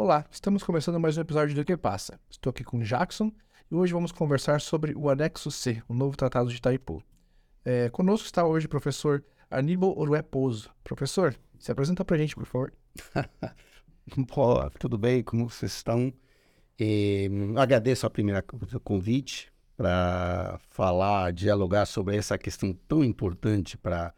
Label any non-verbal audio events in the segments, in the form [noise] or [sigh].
Olá, estamos começando mais um episódio do Que Passa. Estou aqui com Jackson e hoje vamos conversar sobre o Anexo C, o novo Tratado de Itaipu. É, conosco está hoje o professor Aníbal Orué Pouso. Professor, se apresenta para a gente, por favor. [laughs] Olá, tudo bem? Como vocês estão? E, agradeço a primeira o convite para falar, dialogar sobre essa questão tão importante para para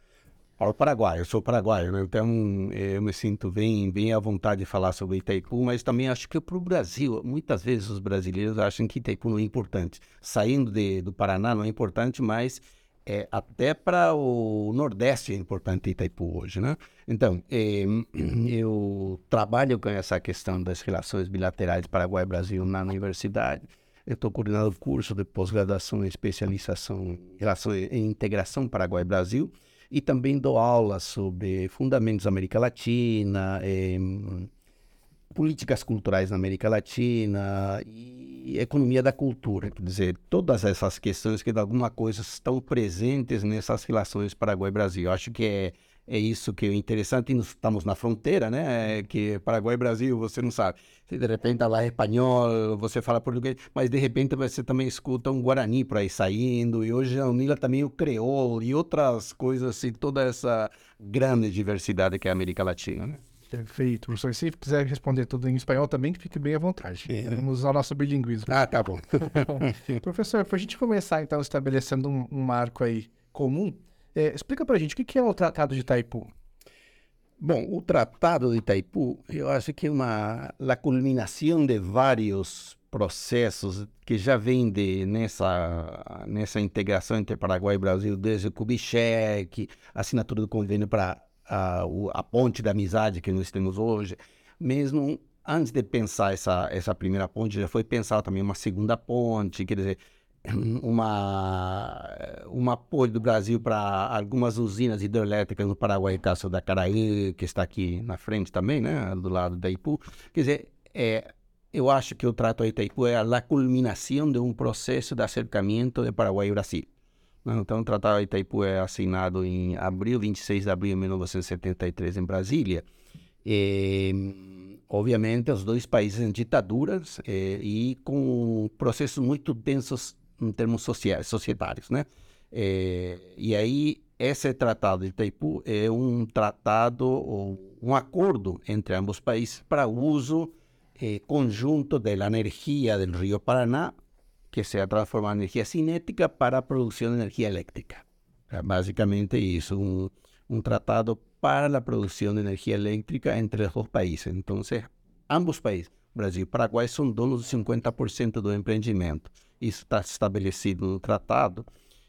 o Paraguai. Eu sou paraguaio, né? então eh, eu me sinto bem, bem à vontade de falar sobre Itaipu, mas também acho que para o Brasil, muitas vezes os brasileiros acham que Itaipu não é importante. Saindo de, do Paraná não é importante, mas é, até para o Nordeste é importante Itaipu hoje, né? Então, eh, [clears throat] eu trabalho com essa questão das relações bilaterais Paraguai-Brasil na universidade. Eu estou coordenando curso de pós-graduação e especialização em, relação, em integração Paraguai-Brasil e também dou aulas sobre fundamentos da América Latina, eh, políticas culturais na América Latina e economia da cultura. Quer dizer, todas essas questões que de alguma coisa estão presentes nessas relações Paraguai-Brasil. Acho que é é isso que é interessante, e estamos na fronteira, né? É que Paraguai e Brasil, você não sabe. Se de repente lá é espanhol, você fala português, mas de repente você também escuta um guarani por aí saindo, e hoje a Unila também o creole e outras coisas assim, toda essa grande diversidade que é a América Latina, né? Perfeito. Professor, se quiser responder tudo em espanhol também, fique bem à vontade. É. Vamos usar o nosso bilinguismo. Ah, tá bom. [laughs] Professor, para a gente começar então estabelecendo um, um marco aí comum, é, explica para a gente o que é o Tratado de Itaipu. Bom, o Tratado de Itaipu, eu acho que é uma a culminação de vários processos que já vêm de, nessa, nessa integração entre Paraguai e Brasil, desde o Kubitschek, a assinatura do convênio para a, a ponte da amizade que nós temos hoje. Mesmo antes de pensar essa, essa primeira ponte, já foi pensar também uma segunda ponte, quer dizer, [coughs] uma, um apoio do Brasil para algumas usinas hidrelétricas no Paraguai, caso da Caraí, que está aqui na frente também, né, do lado da Ipu. Quer dizer, é, eu acho que o Trato Itaipu é a culminação de um processo de acercamento de Paraguai e Brasil. Então, o Tratado de Itaipu é assinado em abril, 26 de abril de 1973, em Brasília. E, obviamente, os dois países em ditaduras eh, e com processos muito densos em termos sociais, societários, né? É, e aí, esse tratado de Itaipu é um tratado, ou um acordo entre ambos países para uso eh, conjunto da energia do rio Paraná, que se transformada em energia cinética para a produção de energia elétrica. É basicamente isso, um, um tratado para a produção de energia elétrica entre os dois países. Então, ambos países, Brasil e Paraguai, são donos de 50% do empreendimento. Isso está estabelecido no tratado,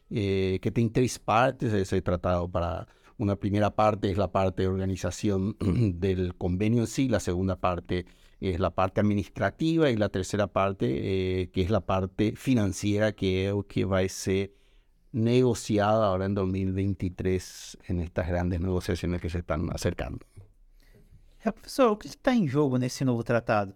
eh, que tem três partes. Esse tratado para uma primeira parte é a parte de organização [clears throat] do convênio em si, a segunda parte é a parte administrativa e a terceira parte eh, que é a parte financeira, que é o que vai ser negociado agora em 2023 nestas grandes negociações que se estão acercando. Professor, o que está em jogo nesse novo tratado?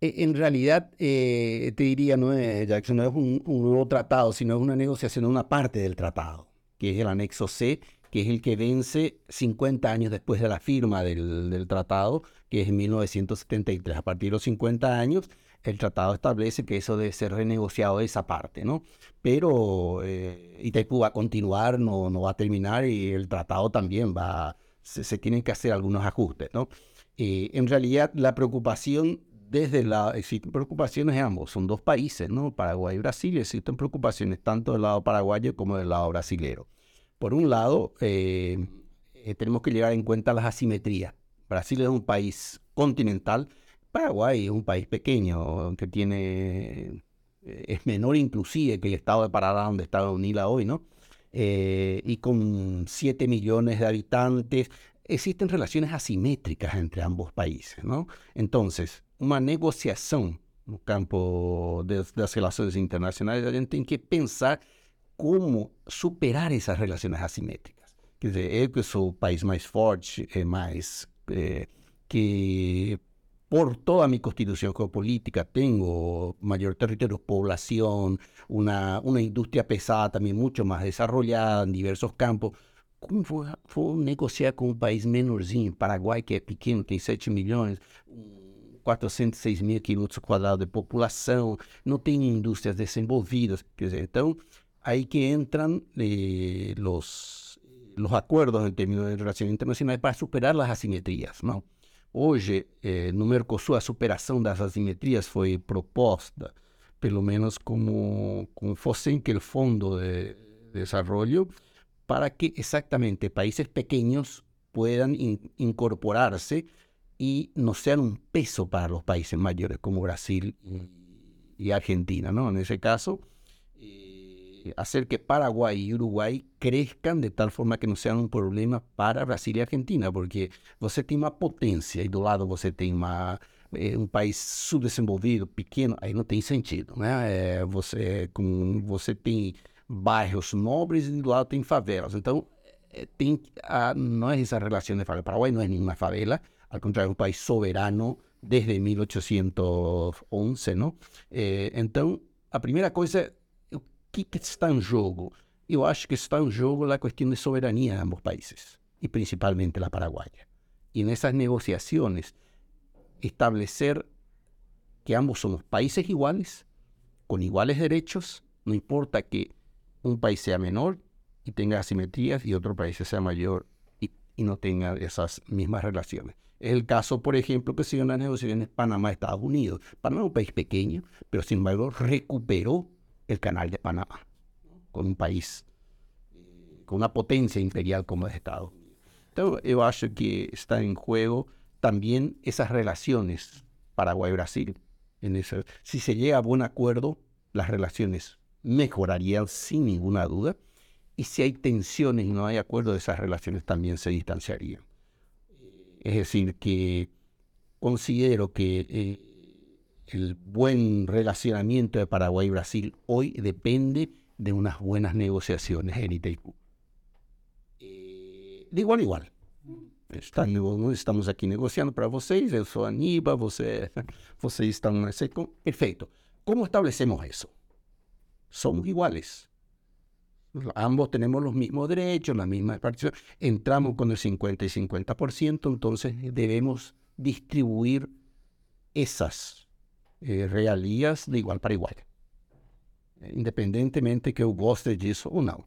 Eh, en realidad, eh, te diría, no Jackson, no es un, nuevo tratado, sino es una negociación de una parte del tratado, que es el anexo C, que es el que vence 50 años después de la firma del, del tratado, que es en 1973. A partir de los 50 años, el tratado establece que eso debe ser renegociado esa parte, ¿no? Pero eh, va a continuar, no, no va a terminar y el tratado también va, se, se tienen que hacer algunos ajustes, ¿no? Eh, en realidad, la preocupación desde la, existen preocupaciones de ambos, son dos países, ¿no? Paraguay y Brasil, existen preocupaciones tanto del lado paraguayo como del lado brasilero. Por un lado, eh, eh, tenemos que llevar en cuenta las asimetrías. Brasil es un país continental, Paraguay es un país pequeño, que tiene, eh, es menor inclusive que el estado de Parada donde está UNILA hoy, ¿no? y con 7 millones de habitantes, existen relaciones asimétricas entre ambos países, ¿no? Entonces, uma negociação no campo das, das relações internacionais, a gente tem que pensar como superar essas relações assimétricas. Quer dizer, eu que sou o país mais forte, é mais é, que por toda a minha constituição geopolítica tenho maior território, população, uma, uma indústria pesada também muito mais desenvolvida em diversos campos. Como vou, vou negociar com um país menorzinho, Paraguai, que é pequeno, tem 7 milhões, 406 mil quilômetros quadrados de população, não tem indústrias desenvolvidas. Quer dizer, então, aí que entram eh, os, os acordos em termos de relações internacionais para superar as assimetrias, não? Hoje, eh, no Mercosul, a superação das assimetrias foi proposta, pelo menos como, como fosse que o Fundo de Desenvolvimento, para que exatamente países pequeños puedan in incorporarse y no sean un peso para los países mayores como Brasil y, Argentina, ¿no? En ese caso, eh, hacer que Paraguay y Uruguay crezcan de tal forma que no sean un problema para Brasil y Argentina, porque você tem uma potência e do lado você tem uma, eh, um país subdesenvolvido, pequeno, aí não tem sentido, né? É, você, com, você tem bairros nobres e do lado tem favelas. Então, eh, tem, a, não é essa relação de favela. Paraguai não é nenhuma favela, ao contrário, é um país soberano desde 1811, não? É, então, a primeira coisa, o que, está em jogo? Eu acho que está em jogo a questão de soberania de ambos países, e principalmente a paraguaia. E nessas negociações, estabelecer que ambos somos países iguales, com iguales derechos, não importa que un país sea menor y tenga asimetrías y otro país sea mayor y, no tenga esas mismas relaciones. Es el caso, por ejemplo, que se dio en las negociaciones Panamá-Estados Unidos. Panamá es un país pequeño, pero sin embargo recuperó el canal de Panamá con un país, eh, con una potencia imperial como es Estados Unidos. Entonces, yo acho que está en juego también esas relaciones Paraguay-Brasil. Si se llega a buen acuerdo, las relaciones mejorarían sin ninguna duda. Y si hay tensiones y no hay acuerdo, esas relaciones también se distanciarían. Es decir, que considero que eh, el buen relacionamiento de Paraguay y Brasil hoy depende de unas buenas negociaciones en Itaipú. Eh, de igual a igual. estamos aquí negociando para vocês, eu sou Aníbal, você, [laughs] vocês estão... Perfeito. ¿Cómo establecemos eso? somos iguales. Ambos tenemos los mismos derechos, la misma participación. Entramos con el 50 y 50%, entonces debemos distribuir esas eh, realías de igual para igual. Independientemente que yo goste de eso o no.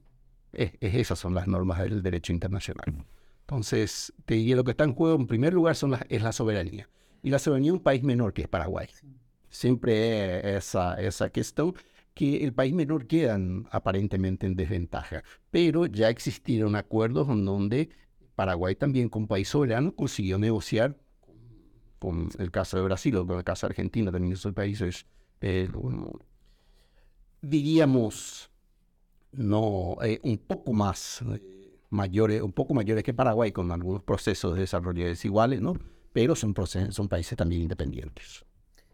esas son las normas del derecho internacional. Entonces, te diría lo que está en juego en primer lugar son es la soberanía. Y la soberanía de un país menor que es Paraguay. Siempre es esa, esa cuestión que el país menor queda aparentemente en desventaja, pero ya existieron acuerdos en donde Paraguay también como país soberano consiguió negociar con el caso de Brasil o con el caso de Argentina, también esos países, eh, diríamos, no, eh, un poco más eh, mayores, un poco mayores que Paraguay, con algunos procesos de desarrollo desiguales, ¿no? Pero son, son países también independientes.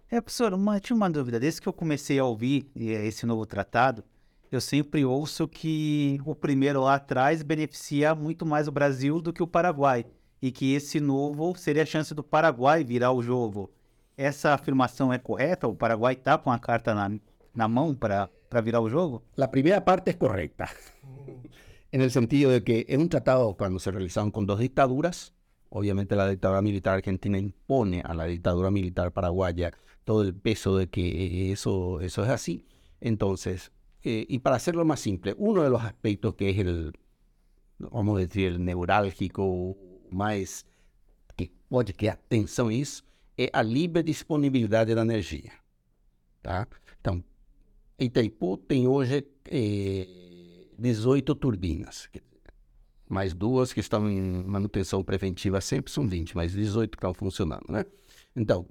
É, professor, uma, tinha uma dúvida. Desde que eu comecei a ouvir eh, esse novo tratado, eu sempre ouço que o primeiro lá atrás beneficia muito mais o Brasil do que o Paraguai. E que esse novo seria a chance do Paraguai virar o jogo. Essa afirmação é correta? O Paraguai está com a carta na, na mão para virar o jogo? A primeira parte é correta. [laughs] en el sentido de que es un tratado cuando se realizaron con dos dictaduras, obviamente la dictadura militar argentina impone a la dictadura militar paraguaya todo el peso de que eso, eso es así. Entonces, eh, y para hacerlo más simple, uno de los aspectos que es el, vamos a decir, el neurálgico más que pode que atenção isso é a livre disponibilidade da energia. Tá? Então, Itaipu tem hoje eh, 18 turbinas, mais duas que estão em manutenção preventiva sempre são 20, mas 18 que estão funcionando. Né? Então,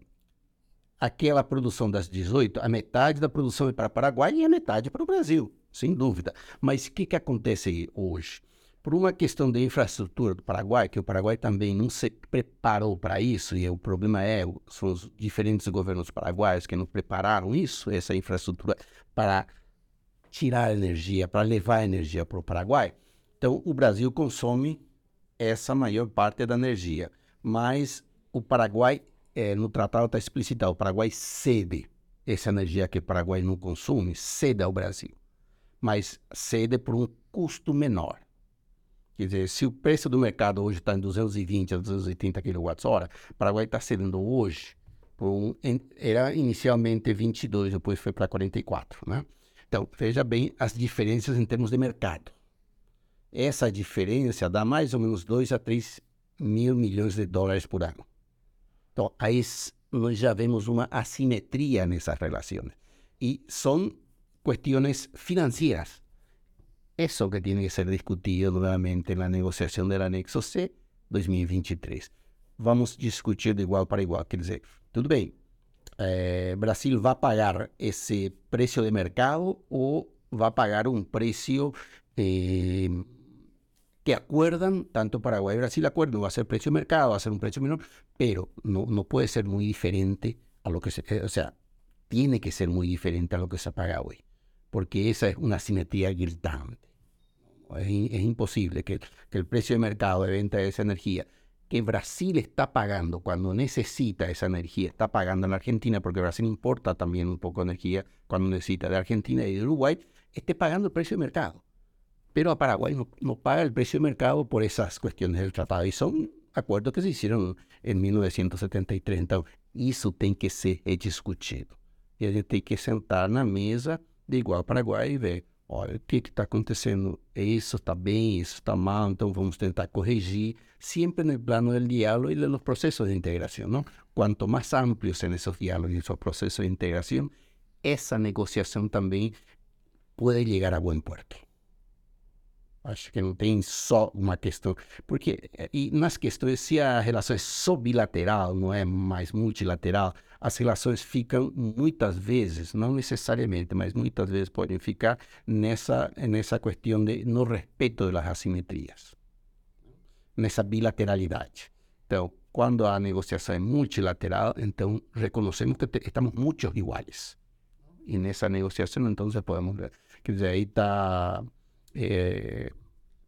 aquela produção das 18, a metade da produção é para o Paraguai e a metade é para o Brasil, sem dúvida. Mas o que, que acontece hoje? Por uma questão de infraestrutura do Paraguai, que o Paraguai também não se preparou para isso, e o problema é, são os diferentes governos paraguaios que não prepararam isso, essa infraestrutura, para tirar energia, para levar energia para o Paraguai. Então, o Brasil consome essa maior parte da energia, mas o Paraguai é, no tratado está explicitado, o Paraguai cede essa energia que o Paraguai não consome, cede ao Brasil, mas cede por um custo menor. Quer dizer, se o preço do mercado hoje está em 220 a 230 kWh, o Paraguai está cedendo hoje Um, era inicialmente 22, depois foi para 44. Né? Então, veja bem as diferenças em termos de mercado. Essa diferença dá mais ou menos 2 a 3 mil milhões de dólares por ano. Então, aí nós já vemos uma assimetria nessas relações. E são questões financeiras. Isso que tem que ser discutido novamente na negociação do anexo C 2023. Vamos discutir de igual para igual. Quer dizer, tudo bem, é, Brasil vai pagar esse preço de mercado ou vai pagar um preço eh, que acuerdan, tanto Paraguay y Brasil acuerdan, va a ser precio de mercado, va a ser un precio menor, pero no, no puede ser muy diferente a lo que se, o sea, tiene que ser muy diferente a lo que se paga hoy, porque esa es una simetría gritante. Es, imposible que, que, el precio de mercado de venta de esa energía que Brasil está pagando cuando necesita esa energía, está pagando en la Argentina, porque Brasil importa también un poco de energía cuando necesita de Argentina y de Uruguay, esté pagando el precio de mercado. Pero a Paraguay no, paga el precio de mercado por esas cuestiones del tratado. Y son acuerdos que se hicieron en 1973. Então, isso tem que ser discutido. E a gente tem que sentar na mesa de igual Paraguai e ver, olha, o que está acontecendo? Isso está bem, isso está mal, então vamos tentar corrigir, sempre no plano do diálogo e dos processos de integração. Não? Quanto mais amplios são esses diálogos e esses processos de integração, essa negociação também pode chegar a bom porto. Acho que não tem só uma questão. Porque, e nas questões, se a relação é só bilateral, não é mais multilateral, as relações ficam muitas vezes, não necessariamente, mas muitas vezes podem ficar nessa, nessa questão de no respeito das assimetrias, nessa bilateralidade. Então, quando a negociação é multilateral, então reconhecemos que estamos muitos iguais. E nessa negociação, então, podemos ver. Quer dizer, aí está eh,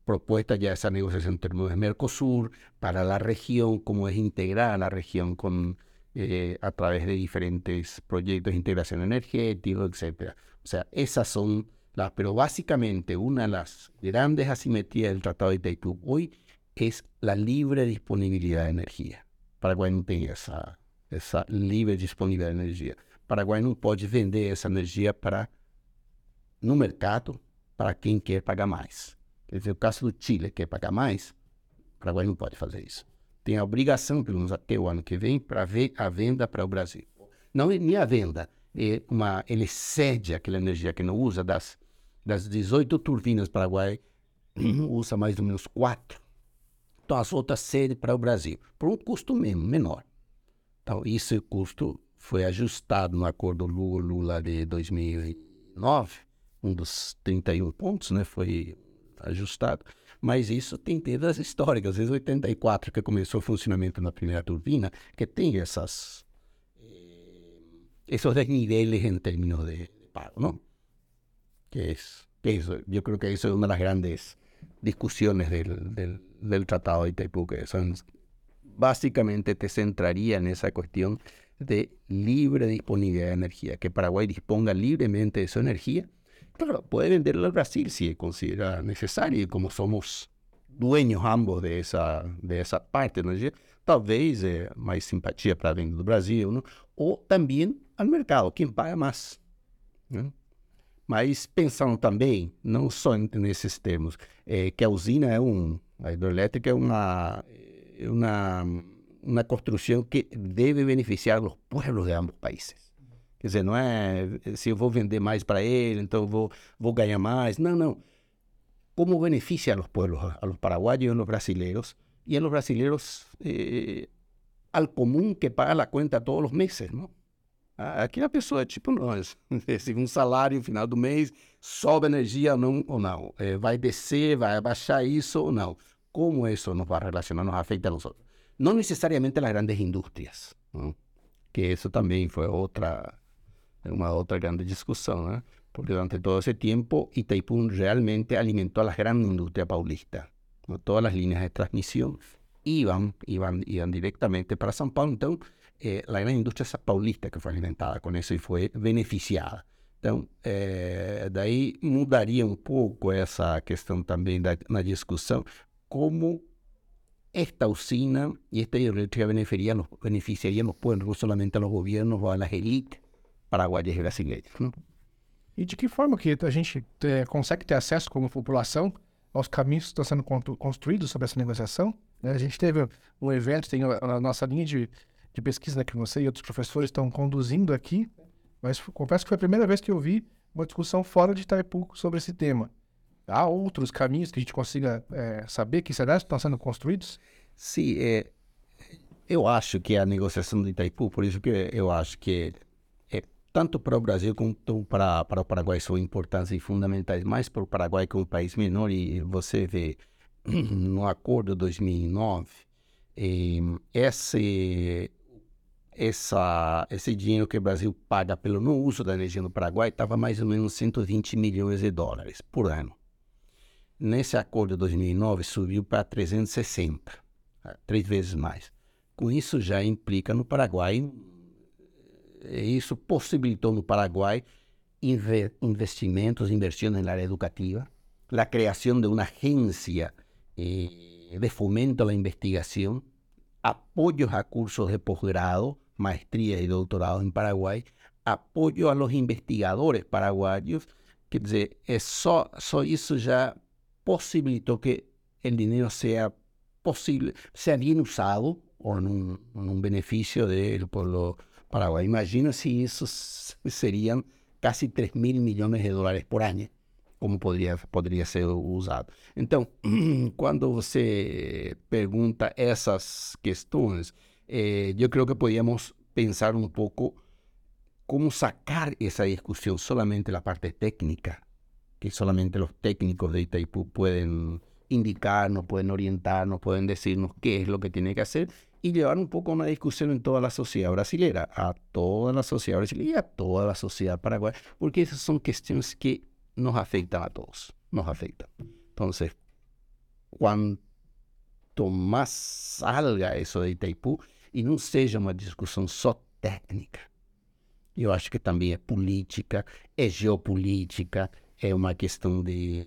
propuesta ya esa negociación en términos de Mercosur para la región, cómo es integrar a la región con, eh, a través de diferentes proyectos de integración energética, etc. O sea, esas son las, pero básicamente una de las grandes asimetrías del Tratado de Itaipú hoy es la libre disponibilidad de energía. Paraguay no tiene esa, esa libre disponibilidad de energía. Paraguay no puede vender esa energía para no mercado para quem quer pagar mais. Quer dizer, o caso do Chile quer pagar mais, o Paraguai não pode fazer isso. Tem a obrigação, pelo menos até o ano que vem, para ver a venda para o Brasil. Não é nem a venda, é uma, ele cede aquela energia que não usa, das, das 18 turbinas Paraguai, [clears throat] usa mais ou menos 4. Então as outras cede para o Brasil, por um custo mesmo, menor. Então, esse custo foi ajustado no acordo Lula-Lula de 2009, um dos 31 pontos, né, foi ajustado, mas isso tem perdas históricas. Vezes 84, que começou o funcionamento na primeira turbina, que tem essas eh, esses desniveles termos de, de, pago, ¿no? Que es, que eso, yo creo que eso es una de las grandes discusiones del, del, del Tratado de Itaipú, que son, básicamente te centraría en esa cuestión de libre disponibilidad de energía, que Paraguay disponga libremente de su energía Claro, puede venderlo al Brasil si considera necesario, como somos dueños ambos de essa, de essa parte da energia, talvez é mais simpatia para a venda do Brasil, ou também ao mercado, quem paga mais. Mas pensando também, não só nesses termos, é, que a usina é um, a hidroelétrica é uma, é uma, uma construção que deve beneficiar os pueblos de ambos países. Quer dizer, não é se eu vou vender mais para ele, então eu vou, vou ganhar mais. Não, não. Como beneficia a los pueblos, a los paraguayos a los brasileños, y a los brasileños eh, al común que paga la cuenta todos los meses, ¿no? Aqui a pessoa é tipo nós, [laughs] recebe um salário no final do mês, sobe energia não, ou não. É, vai descer, vai abaixar isso ou não. Como isso nos vai relacionar, nos afeta a nós? Não necessariamente as grandes indústrias, não? que isso também foi outra una otra grande discusión, ¿eh? porque durante todo ese tiempo Itaipú realmente alimentó a la gran industria paulista. ¿no? Todas las líneas de transmisión iban, iban, iban directamente para São Paulo. Entonces, eh, la gran industria paulista que fue alimentada con eso y fue beneficiada. Então, é, daí mudaria um pouco essa questão também da, na discussão, como esta usina y esta hidroeléctrica beneficiaría, beneficiaría los pueblos, no solamente a los gobiernos ou a las élites paraguaias e brasileiras. Né? E de que forma que a gente é, consegue ter acesso como população aos caminhos que estão sendo construídos sobre essa negociação? Né? A gente teve um evento, tem a, nossa linha de, de pesquisa né, que você e outros professores estão conduzindo aqui, mas confesso que foi a primeira vez que eu vi uma discussão fora de Itaipu sobre esse tema. Há outros caminhos que a gente consiga é, saber que será estão sendo construídos? Sim, é, eu acho que a negociação de Itaipu, por isso que eu acho que tanto para o Brasil quanto para, para o Paraguai são importantes e fundamentais, mais para o Paraguai que é um país menor, e você vê [clears throat] no acordo de 2009, eh, esse, essa, esse dinheiro que o Brasil paga pelo não uso da energia no Paraguai estava mais ou menos 120 milhões de dólares por ano. Nesse acordo de 2009 subiu para 360, eh, três vezes mais. Com isso já implica no Paraguai, isso possibilitou no Paraguai investimentos, inversões na área educativa, a criação de uma agência eh, de fomento a la investigación, apoyos a cursos de posgrado, maestría y doctorado en Paraguay, apoyo a los investigadores paraguayos, quer dizer, é só, só isso já possibilitou que o dinheiro seja possível, seja bem usado ou num, num benefício do povo paraguaio. Imagina se isso seriam quase 3 mil milhões de dólares por ano como poderia, poderia ser usado. Então, quando [clears throat] você pergunta essas questões, eh, eu creio que podíamos pensar um pouco como sacar essa discussão solamente da parte técnica, que solamente os técnicos de Itaipu podem indicar, nos podem orientar, nos podem dizer-nos que é o que tem que fazer e levar um pouco uma discussão em toda a sociedade brasileira, a toda a sociedade brasileira e a toda a sociedade paraguaia, porque essas são questões que nos afectan a todos, nos afectan. Entonces, cuanto más salga eso de Itaipú y no seja uma discussão só técnica, eu acho que também é política, é geopolítica, é uma questão de,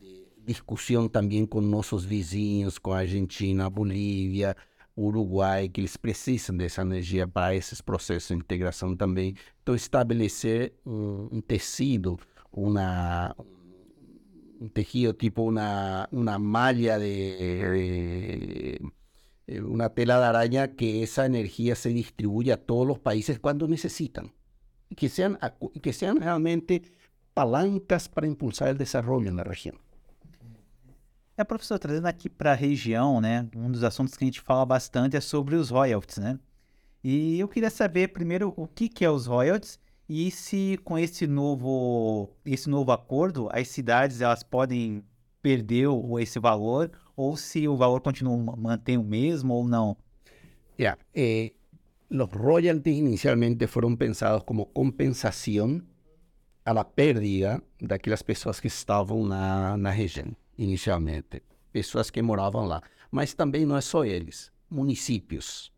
de discussão também com nossos vizinhos, com a Argentina, a Bolívia, Uruguai, que eles precisam dessa energia para esses processos de integração também. Então, estabelecer um, um tecido un tejido tipo una malla de, de, una tela de araña que esa energía se distribuya a todos los países cuando necesitan y que sean, que sean realmente palancas para impulsar el desarrollo na região. É, professor, trazendo aqui para a região, né, um dos assuntos que a gente fala bastante é sobre os royalties, né? E eu queria saber primeiro o que, que é os royalties e se com esse novo, esse novo acordo, as cidades elas podem perder esse valor, ou se o valor continua mantém o mesmo ou não? Yeah. Eh, los royalties inicialmente foram pensados como compensação a la pérdida daquelas pessoas que estavam na, na região, inicialmente. Pessoas que moravam lá. Mas também não é só eles, municípios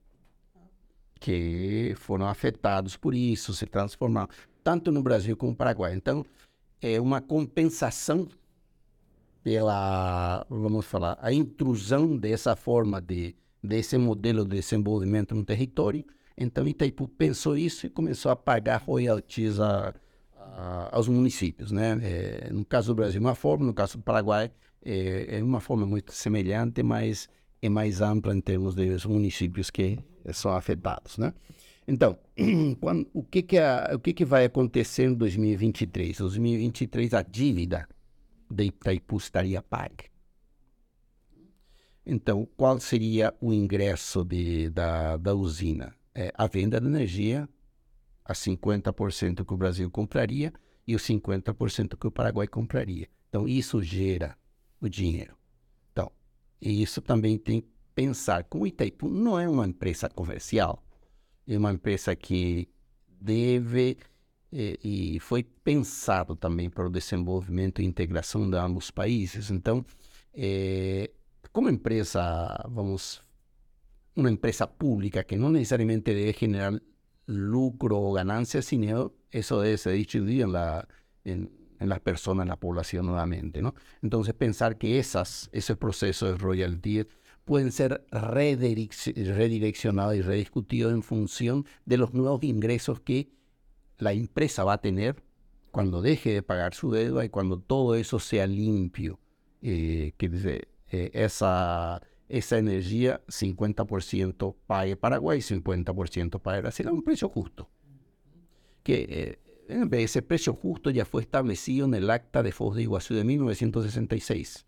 que foram afetados por isso, se transformaram, tanto no Brasil como no Paraguai. Então, é uma compensação pela, vamos falar, a intrusão dessa forma de desse modelo de desenvolvimento no território. Então, Itaipu pensou isso e começou a pagar royalties a, a, aos municípios, né? É, no caso do Brasil, uma forma, no caso do Paraguai, é, é uma forma muito semelhante, mas é mais ampla em termos dos municípios que são afetados, né? Então, [clears throat] quando, o, que, que, a, o que, que vai acontecer em 2023? Em 2023, a dívida de Itaipu estaria paga. Então, qual seria o ingresso de, da, da usina? É, a venda de energia, a 50% que o Brasil compraria e os 50% que o Paraguai compraria. Então, isso gera o dinheiro. Então, e isso também tem pensar que o Itaipu não é uma empresa comercial, é uma empresa que deve e, e foi pensado também para o desenvolvimento e integração de ambos os países. Então, é, como empresa, vamos, uma empresa pública que não necessariamente deve generar lucro ou ganância, sino isso deve ser distribuído em, la, em, em las personas, en la población nuevamente, ¿no? Entonces pensar que esas, ese proceso de royalty pueden ser redireccionados y rediscutidos en función de los nuevos ingresos que la empresa va a tener cuando deje de pagar su deuda y cuando todo eso sea limpio. Eh, que dice, eh, esa, esa energía 50% pague Paraguay, 50% pague Brasil a un precio justo. Que eh, ese precio justo ya fue establecido en el acta de Foz de Iguazú de 1966.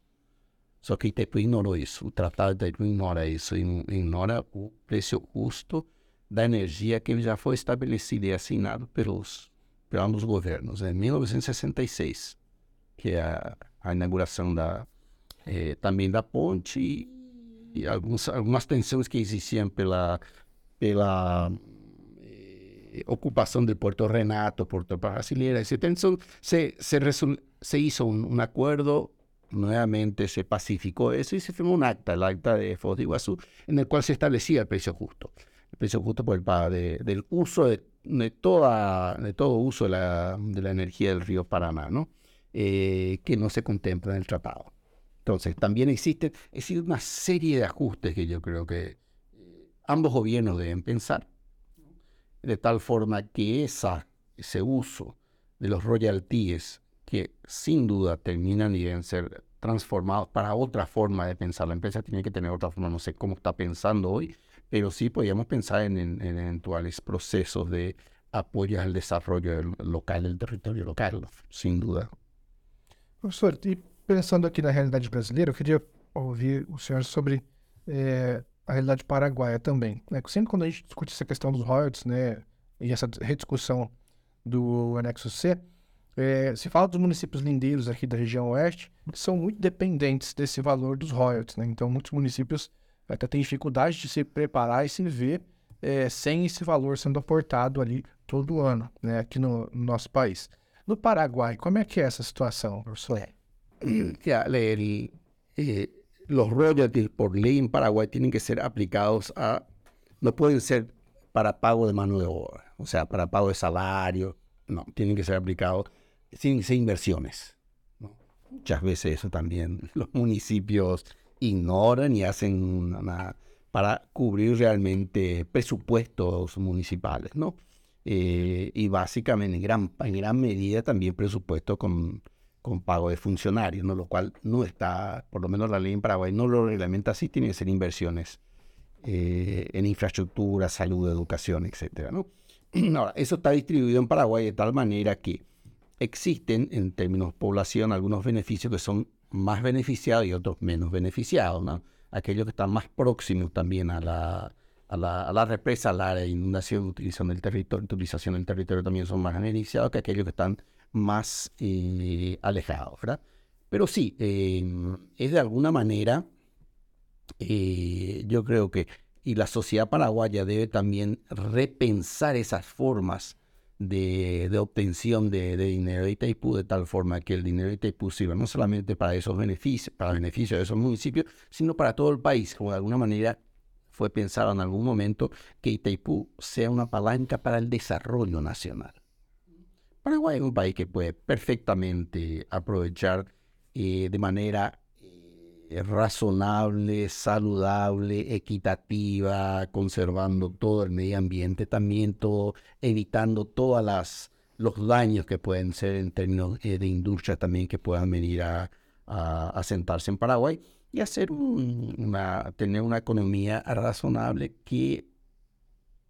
Só que Itaipu ignorou isso. O Tratado de Itaipu ignora isso, ignora o preço justo da energia que já foi estabelecido e assinado pelos, pelos governos. Em 1966, que é a, a inauguração da, eh, também da ponte e, e alguns, algumas tensões que existiam pela, pela ocupação do Porto Renato, Porto Brasileira, etc. Então, se, se, hizo un, un acuerdo nuevamente se pacificó eso y se firmó un acta, el acta de Foz de Iguazú, en el cual se establecía el precio justo. El precio justo por el de, del uso de, de, toda, de todo uso de la, de la energía del río Paraná, ¿no? Eh, que no se contempla en el tratado. Entonces, también existe existe una serie de ajustes que yo creo que eh, ambos gobiernos deben pensar, de tal forma que esa, ese uso de los royalties que sin duda terminan y deben ser transformados para otra forma de pensar. La empresa tiene que tener otra forma, no sé cómo está pensando hoy, pero sí podríamos pensar en, en, en eventuales procesos de apoyo al desarrollo local del território local, sem dúvida. Professor, e pensando aqui na realidade brasileira, eu queria ouvir o senhor sobre é, a realidade paraguaia também. Né? Sempre quando a gente discute essa questão dos royalties, né, e essa rediscussão do anexo C, é, se fala dos municípios lindeiros aqui da região oeste, que são muito dependentes desse valor dos royalties, né? Então, muitos municípios até têm dificuldade de se preparar e se ver é, sem esse valor sendo aportado ali todo ano, né? Aqui no, no, nosso país. No Paraguai, como é que é essa situação, professor? Ya, el, eh, los royalties por ley en Paraguay tienen que ser aplicados a, no pueden ser para pago de mano de obra, o sea, para pago de salario, no, tienen que ser aplicados tienen que ser inversiones. Muchas veces eso también [laughs] los municipios ignoran y hacen una, para cubrir realmente presupuestos municipales, ¿no? Eh, y básicamente en gran, en gran medida también presupuesto con, con pago de funcionarios, ¿no? Lo cual no está, por lo menos la ley en Paraguay no lo reglamenta así, tiene que ser inversiones eh, en infraestructura, salud, educación, etcétera, ¿no? [clears throat] Ahora, eso está distribuido en Paraguay de tal manera que existen en términos población algunos beneficios que son más beneficiados y otros menos beneficiados. ¿no? Aquellos que están más próximos también a la, a la, a la represa, al área de inundación, utilización del territorio, utilización del territorio también son más beneficiados que aquellos que están más eh, alejados. ¿verdad? Pero sí, eh, es de alguna manera, eh, yo creo que, y la sociedad paraguaya debe también repensar esas formas de, obtención de, de, dinero de Itaipú de tal forma que el dinero de Itaipú sirva no solamente para esos beneficios, para beneficio de esos municipios, sino para todo el país, como de alguna manera fue pensado en algún momento que Itaipú sea una palanca para el desarrollo nacional. Paraguay es un país que puede perfectamente aprovechar eh, de manera razonable, saludable, equitativa, conservando todo el medio ambiente, también todo, evitando todas las los daños que pueden ser en términos eh, de industria también que puedan venir a, a, sentarse en Paraguay y hacer una, tener una economía razonable que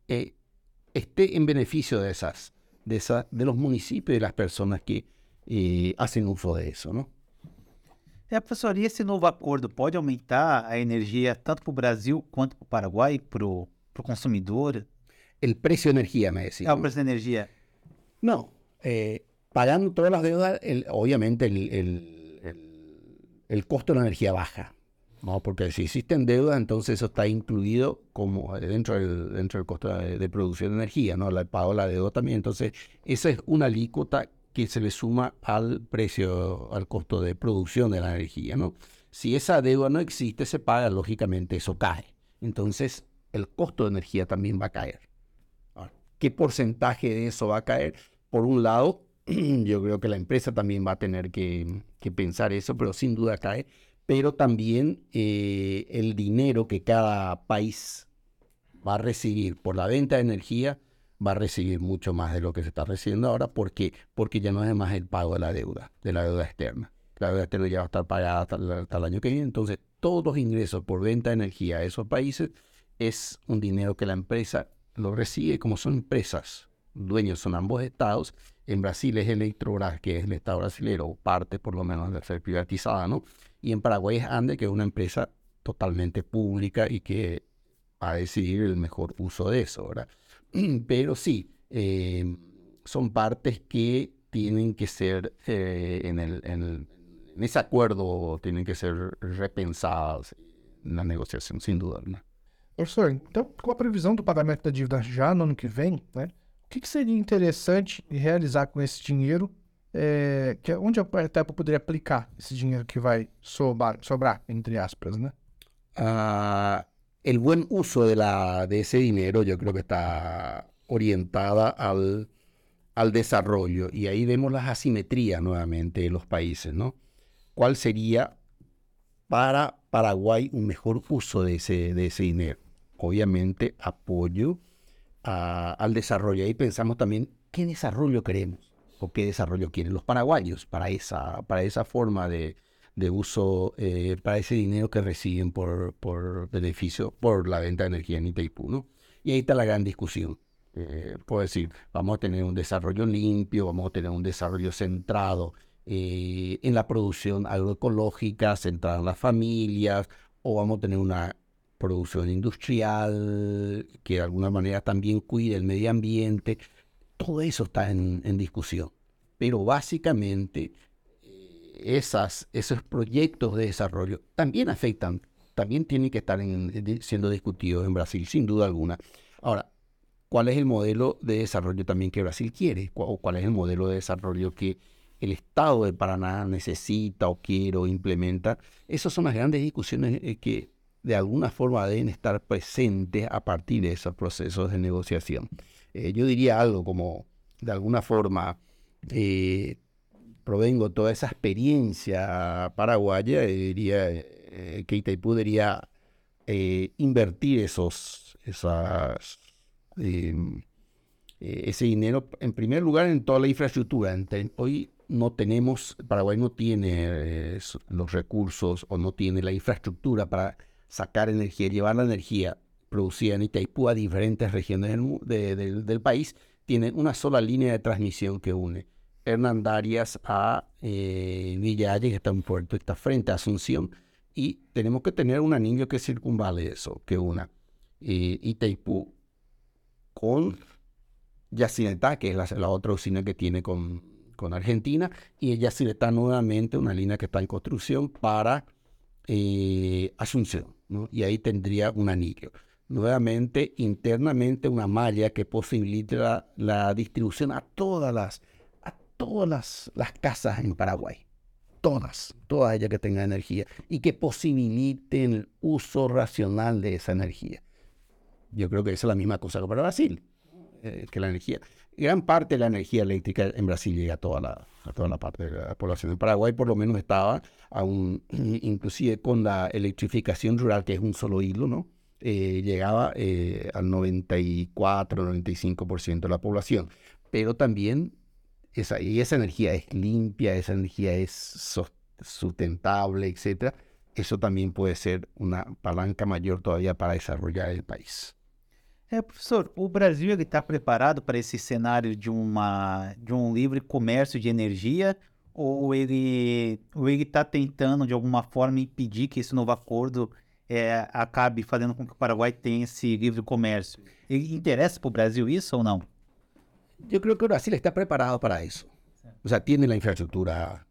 eh, esté en beneficio de esas, de esa, de los municipios y las personas que eh, hacen uso de eso, ¿no? É, professor, e esse novo acordo pode aumentar a energia tanto para o Brasil quanto para o Paraguai, para o consumidor? O preço de energia, me decía. Ah, o preço de energia. Não. Eh, pagando todas las deudas, el, obviamente el, el, el, costo de la energía baja. ¿No? Porque si existen deudas, entonces eso está incluido como dentro del, dentro del costo de, producción de energía, ¿no? El pago la deuda también. Entonces, esa es una alícuota que se le suma al precio, al costo de producción de la energía, ¿no? Si esa deuda no existe, se paga, lógicamente eso cae. Entonces, el costo de energía también va a caer. ¿Qué porcentaje de eso va a caer? Por un lado, [clears throat] yo creo que la empresa también va a tener que pensar eso, pero sin duda cae. Pero también eh, el dinero que cada país va a recibir por la venta de energía va a recibir mucho más de lo que se está recibiendo ahora. ¿Por qué? Porque ya no es más el pago de la deuda, de la deuda externa. La deuda externa ya va a estar pagada hasta, el año que viene. Entonces, todos los ingresos por venta de energía a esos países es un dinero que la empresa lo recibe como son empresas. Dueños son ambos estados. En Brasil es Electrobras, que es el estado brasileño, parte por lo menos de ser privatizada, ¿no? Y en Paraguay es ANDE, que es una empresa totalmente pública y que va a decidir el mejor uso de eso, ¿verdad? [clears throat] Pero sí, eh, son partes que tienen que ser eh, en, el, en, ese acuerdo, tienen que ser repensadas en la negociación, sin duda. ¿no? Professor, então, com a previsão do pagamento da dívida já no ano que vem, né, o que, que seria interessante realizar com esse dinheiro? É, que, onde a etapa poderia aplicar esse dinheiro que vai sobrar, sobrar entre aspas, né? Uh, el buen uso de, la, de ese dinero yo creo que está orientada al, al desarrollo y ahí vemos las asimetrías nuevamente de los países, ¿no? ¿Cuál sería para Paraguay un mejor uso de ese, de ese dinero? Obviamente apoyo a, al desarrollo. Ahí pensamos también qué desarrollo queremos o qué desarrollo quieren los paraguayos para esa, para esa forma de, de uso eh, para ese dinero que reciben por, por beneficio, por la venta de energía en Itaipú. ¿no? Y ahí está la gran discusión. Eh, puedo decir, vamos a tener un desarrollo limpio, vamos a tener un desarrollo centrado eh, en la producción agroecológica, centrada en las familias, o vamos a tener una producción industrial que de alguna manera también cuide el medio ambiente. Todo eso está en, discusión. Pero básicamente esas, esos proyectos de desarrollo también afectan, también tienen que estar siendo discutidos en Brasil, sin duda alguna. Ahora, ¿cuál es el modelo de desarrollo también que Brasil quiere? ¿O cuál es el modelo de desarrollo que el Estado de Paraná necesita o quiere o implementa? Esas son las grandes discusiones eh, que de alguna forma deben estar presentes a partir de esos procesos de negociación. Eh, yo diría algo como, de alguna forma, eh, provengo toda esa experiencia paraguaya, y diría eh, que Itaipú debería eh, invertir esos, em, eh, ese dinero, en primer lugar, en toda la infraestructura. Hoy no tenemos, Paraguay no tiene los recursos o no tiene la infraestructura para sacar energía, llevar la energía producida en Itaipú a diferentes regiones del, país. Tienen una sola línea de transmisión que une Hernandarias a eh, Villa que está en Puerto, está frente a Asunción, y tenemos que tener un anillo que circunvale eso, que una eh, Itaipú con Yacinetá, que es la, otra usina que tiene con, Argentina, y Yacinetá nuevamente una línea que está en construcción para eh, Asunción, y ahí tendría un anillo. Nuevamente, internamente una malla que posibilite la distribución a todas las todas las, las casas en Paraguay. Todas, todas ellas que tengan energía y que posibiliten el uso racional de esa energía. Yo creo que esa es la misma cosa que para Brasil, eh, que la energía. Gran parte de la energía eléctrica en Brasil llega a toda la, a toda la parte de la población. En Paraguay por lo menos estaba, aún, [clears throat] inclusive con la electrificación rural, que es un solo hilo, ¿no? Eh, llegaba eh, al 94, 95% de la población. Pero también esa, y esa energía es limpia, esa energía es sustentable, etc. Eso también puede ser una palanca mayor todavía para desarrollar el país. É, professor, o Brasil está preparado para esse cenário de, uma, de um livre comércio de energia ou ele ou ele está tentando de alguma forma impedir que esse novo acordo acabe fazendo com que o Paraguai tenha esse livre comércio? Ele interessa para o Brasil isso ou não? Yo creo que Brasil está preparado para eso. O sea, tiene la infraestructura,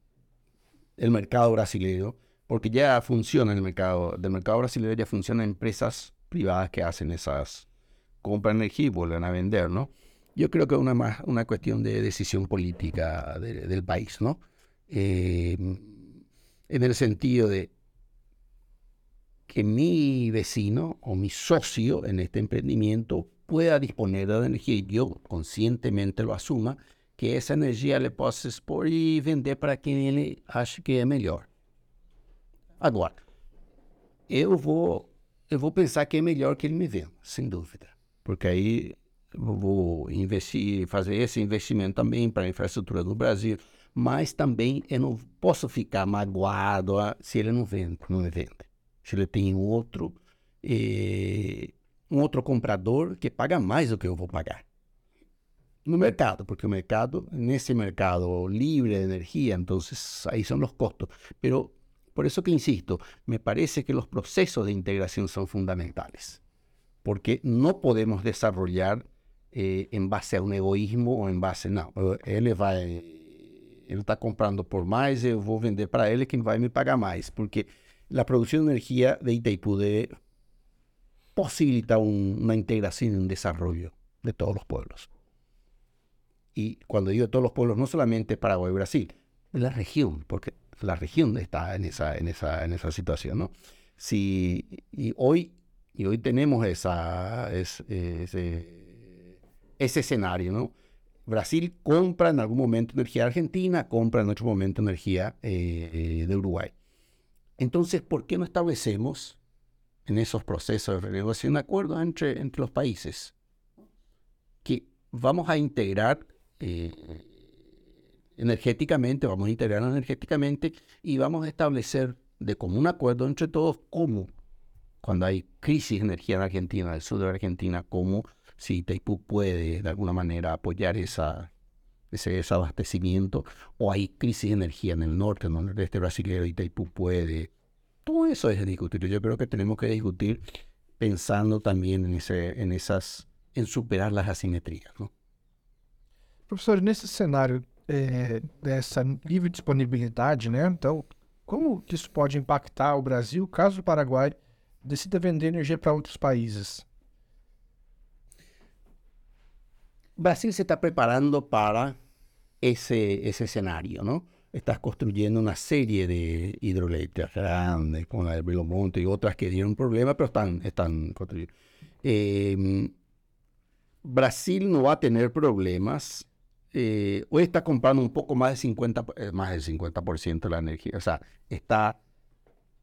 el mercado brasileño, porque ya funciona el mercado, del mercado brasileño ya funcionan empresas privadas que hacen esas, compran energía y vuelven a vender, ¿no? Yo creo que es una, más, una cuestión de decisión política del país, ¿no? Eh, en el sentido de que mi vecino o mi socio en este emprendimiento pueda disponer de energía y yo conscientemente lo asuma, que esa energía le possa expor y vender para quien él ache que es mejor. Agora, eu vou, eu vou pensar que é melhor que ele me venda, sem dúvida. Porque aí eu vou investir, fazer esse investimento também para a infraestrutura do Brasil, mas também eu não posso ficar magoado ah, se ele não vende, não me vende. Ele tem outro, eh, um outro comprador que paga mais do que eu vou pagar. No mercado, porque o mercado, nesse mercado livre de energia, então aí são os custos. Pero por eso que insisto, me parece que los procesos de integración son fundamentales, porque no podemos desarrollar eh, base a un egoísmo o en base, no, ele vai, ele está comprando por mais, eu vou vender para ele, quem vai me pagar mais, porque la producción de energía de Itaipu debe posibilitar un, una integración y un desarrollo de todos los pueblos. Y cuando digo todos los pueblos, no solamente Paraguay y Brasil, la región, porque la región está en esa, en esa, en esa situación, ¿no? Si, y hoy, y hoy tenemos esa, ese, escenario, ¿no? Brasil compra en algún momento energía argentina, compra en otro momento energía eh, de Uruguay. Entonces, ¿por qué no establecemos en esos procesos de renegociación acuerdos entre, entre los países que vamos a integrar eh, energéticamente, vamos a integrar energéticamente y vamos a establecer de común acuerdo entre todos cómo, cuando hay crisis de energía en Argentina, en el sur de Argentina, cómo si Itaipú puede de alguna manera apoyar esa, ese desabastecimiento, o hay crisis de energía en el norte, en el nordeste brasileño, Itaipú puede. Todo eso es discutir. Yo creo que tenemos que discutir pensando también en, ese, en esas, en superar las asimetrías. ¿no? Profesor, nesse cenário é, dessa livre disponibilidade, né? Então, como isso pode impactar o Brasil caso o Paraguai decida vender energia para outros países? O Brasil se está preparando para esse, esse cenário, não? Estás construyendo una serie de hidroeléctricas grandes, como la de Belo Monte y otras que dieron problemas, pero están, están construyendo. Eh, Brasil no va a tener problemas eh, hoy está comprando un poco más, de 50, eh, más del 50% de la energía, o sea, está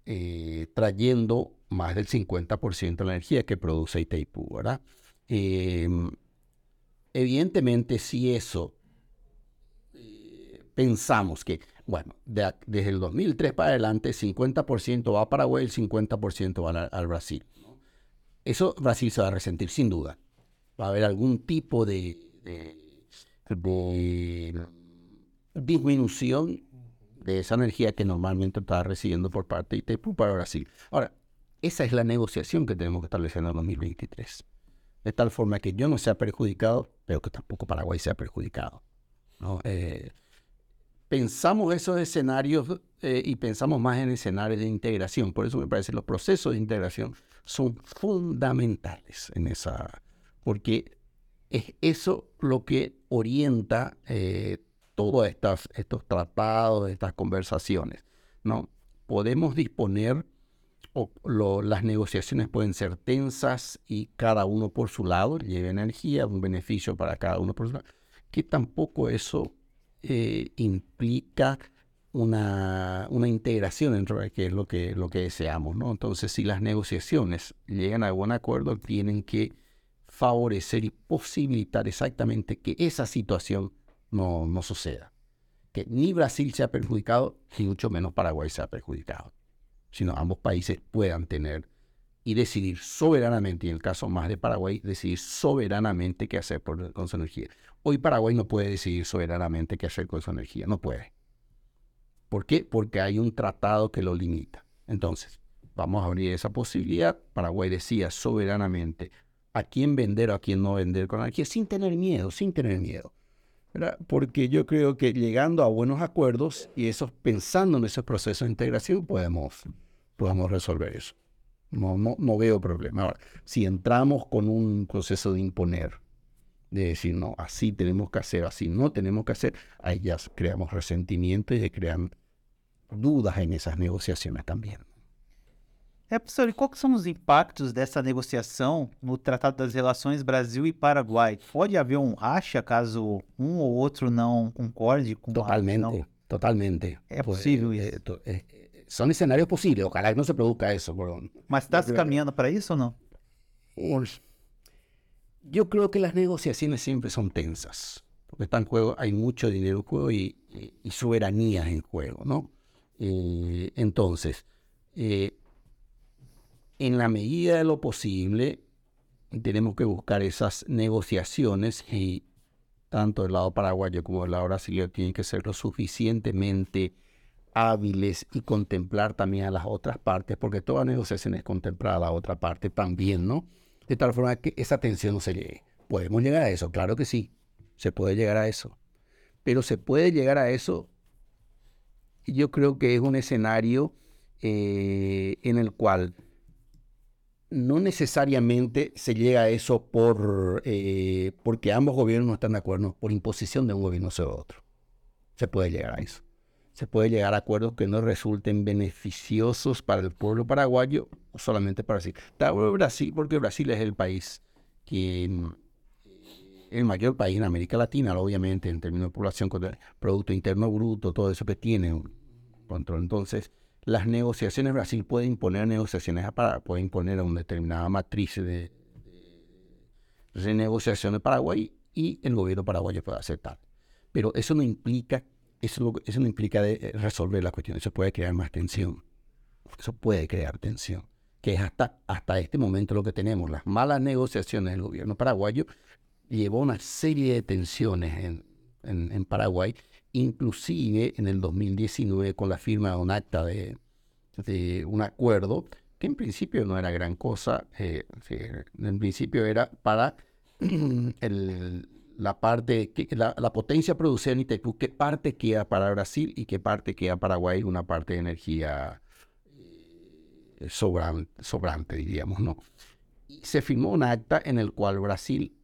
eh, trayendo más del 50% de la energía que produce Itaipú, ¿verdad? Em, evidentemente, si eso pensamos que, bueno, desde el 2003 para adelante, 50% va a Paraguay, el 50% va al, Brasil. Eso Brasil se va a resentir sin duda. Va a haber algún tipo de de disminución de esa energía que normalmente está recibiendo por parte de Itaipú para Brasil. Ahora, esa es la negociación que tenemos que establecer en el 2023. De tal forma que yo no sea perjudicado, pero que tampoco Paraguay sea perjudicado. Eh, pensamos esos escenarios eh, y pensamos más en escenarios de integración. Por eso me parece que los procesos de integración son fundamentales en esa, porque es eso lo que orienta eh, todos estos tratados, estas conversaciones. ¿no? Podemos disponer, o las negociaciones pueden ser tensas y cada uno por su lado lleva energía, un beneficio para cada uno por su lado, que tampoco eso eh, implica una, una, integración dentro de que es lo que, lo que deseamos. ¿no? Entonces, si las negociaciones llegan a buen acuerdo, tienen que favorecer y posibilitar exactamente que esa situación no, no suceda. Que ni Brasil sea perjudicado, ni mucho menos Paraguay sea perjudicado, sino ambos países puedan tener y decidir soberanamente, y en el caso más de Paraguay, decidir soberanamente qué hacer con su energía. Hoy Paraguay no puede decidir soberanamente qué hacer con su energía, no puede. ¿Por qué? Porque hay un tratado que lo limita. Entonces, vamos a abrir esa posibilidad. Paraguay decía soberanamente a quién vender o a quién no vender con energía sin tener miedo, sin tener miedo. Porque yo creo que llegando a buenos acuerdos y esos, pensando en ese proceso de integración, podemos, podemos resolver eso. No, no, no veo problema. Ahora, si entramos con un proceso de imponer, de decir, no, así tenemos que hacer, así no tenemos que hacer, ahí ya creamos resentimiento y crean dudas en esas negociaciones también. É, professor, e quais são os impactos dessa negociação no Tratado das Relações Brasil e Paraguai? Pode haver um racha caso um ou outro não concorde com Totalmente, a, não? totalmente. É possível isso? É, é, son escenarios posibles. Ojalá que no se produzca eso. Perdón. Mas está caminhando para isso ou não? Yo creo que las negociaciones siempre son tensas, porque está en juego, hay mucho dinero en juego y, y, y soberanías en juego, ¿no? Eh, entonces, eh, en la medida de lo posible, tenemos que buscar esas negociaciones y tanto el lado paraguayo como el lado brasileño tienen que ser lo suficientemente hábiles y contemplar también a las otras partes, porque toda negociación es contemplar a la otra parte también, ¿no? De tal forma que esa tensión no se llegue. ¿Podemos llegar a eso? Claro que sí, se puede llegar a eso. Pero se puede llegar a eso, yo creo que es un escenario eh, en el cual no necesariamente se llega a eso por, eh, porque ambos gobiernos no están de acuerdo, por imposición de un gobierno sobre otro. Se puede llegar a eso. Se puede llegar a acuerdos que no resulten beneficiosos para el pueblo paraguayo o solamente para Brasil. Brasil, porque Brasil es el país que el mayor país en América Latina, obviamente, en términos de población, Producto Interno Bruto, todo eso que tiene control. Entonces, las negociaciones, Brasil puede imponer negociaciones, para, puede imponer a una determinada matriz de renegociación de Paraguay y el gobierno paraguayo puede aceptar. Pero eso no implica, eso, eso no implica de eh, resolver la cuestión, eso puede crear más tensión. Eso puede crear tensión, que es hasta, hasta este momento lo que tenemos. Las malas negociaciones del gobierno paraguayo llevó una serie de tensiones en, en, Paraguay inclusive en el 2019 con la firma de un acta de, de un acuerdo que en principio no era gran cosa, eh, en principio era para [clears throat] el, la parte, la, la, potencia producida en Itaipú, qué parte queda para Brasil y qué parte queda para Paraguay, una parte de energía eh, sobrante, sobrante, diríamos, ¿no? Se firmó un acta en el cual Brasil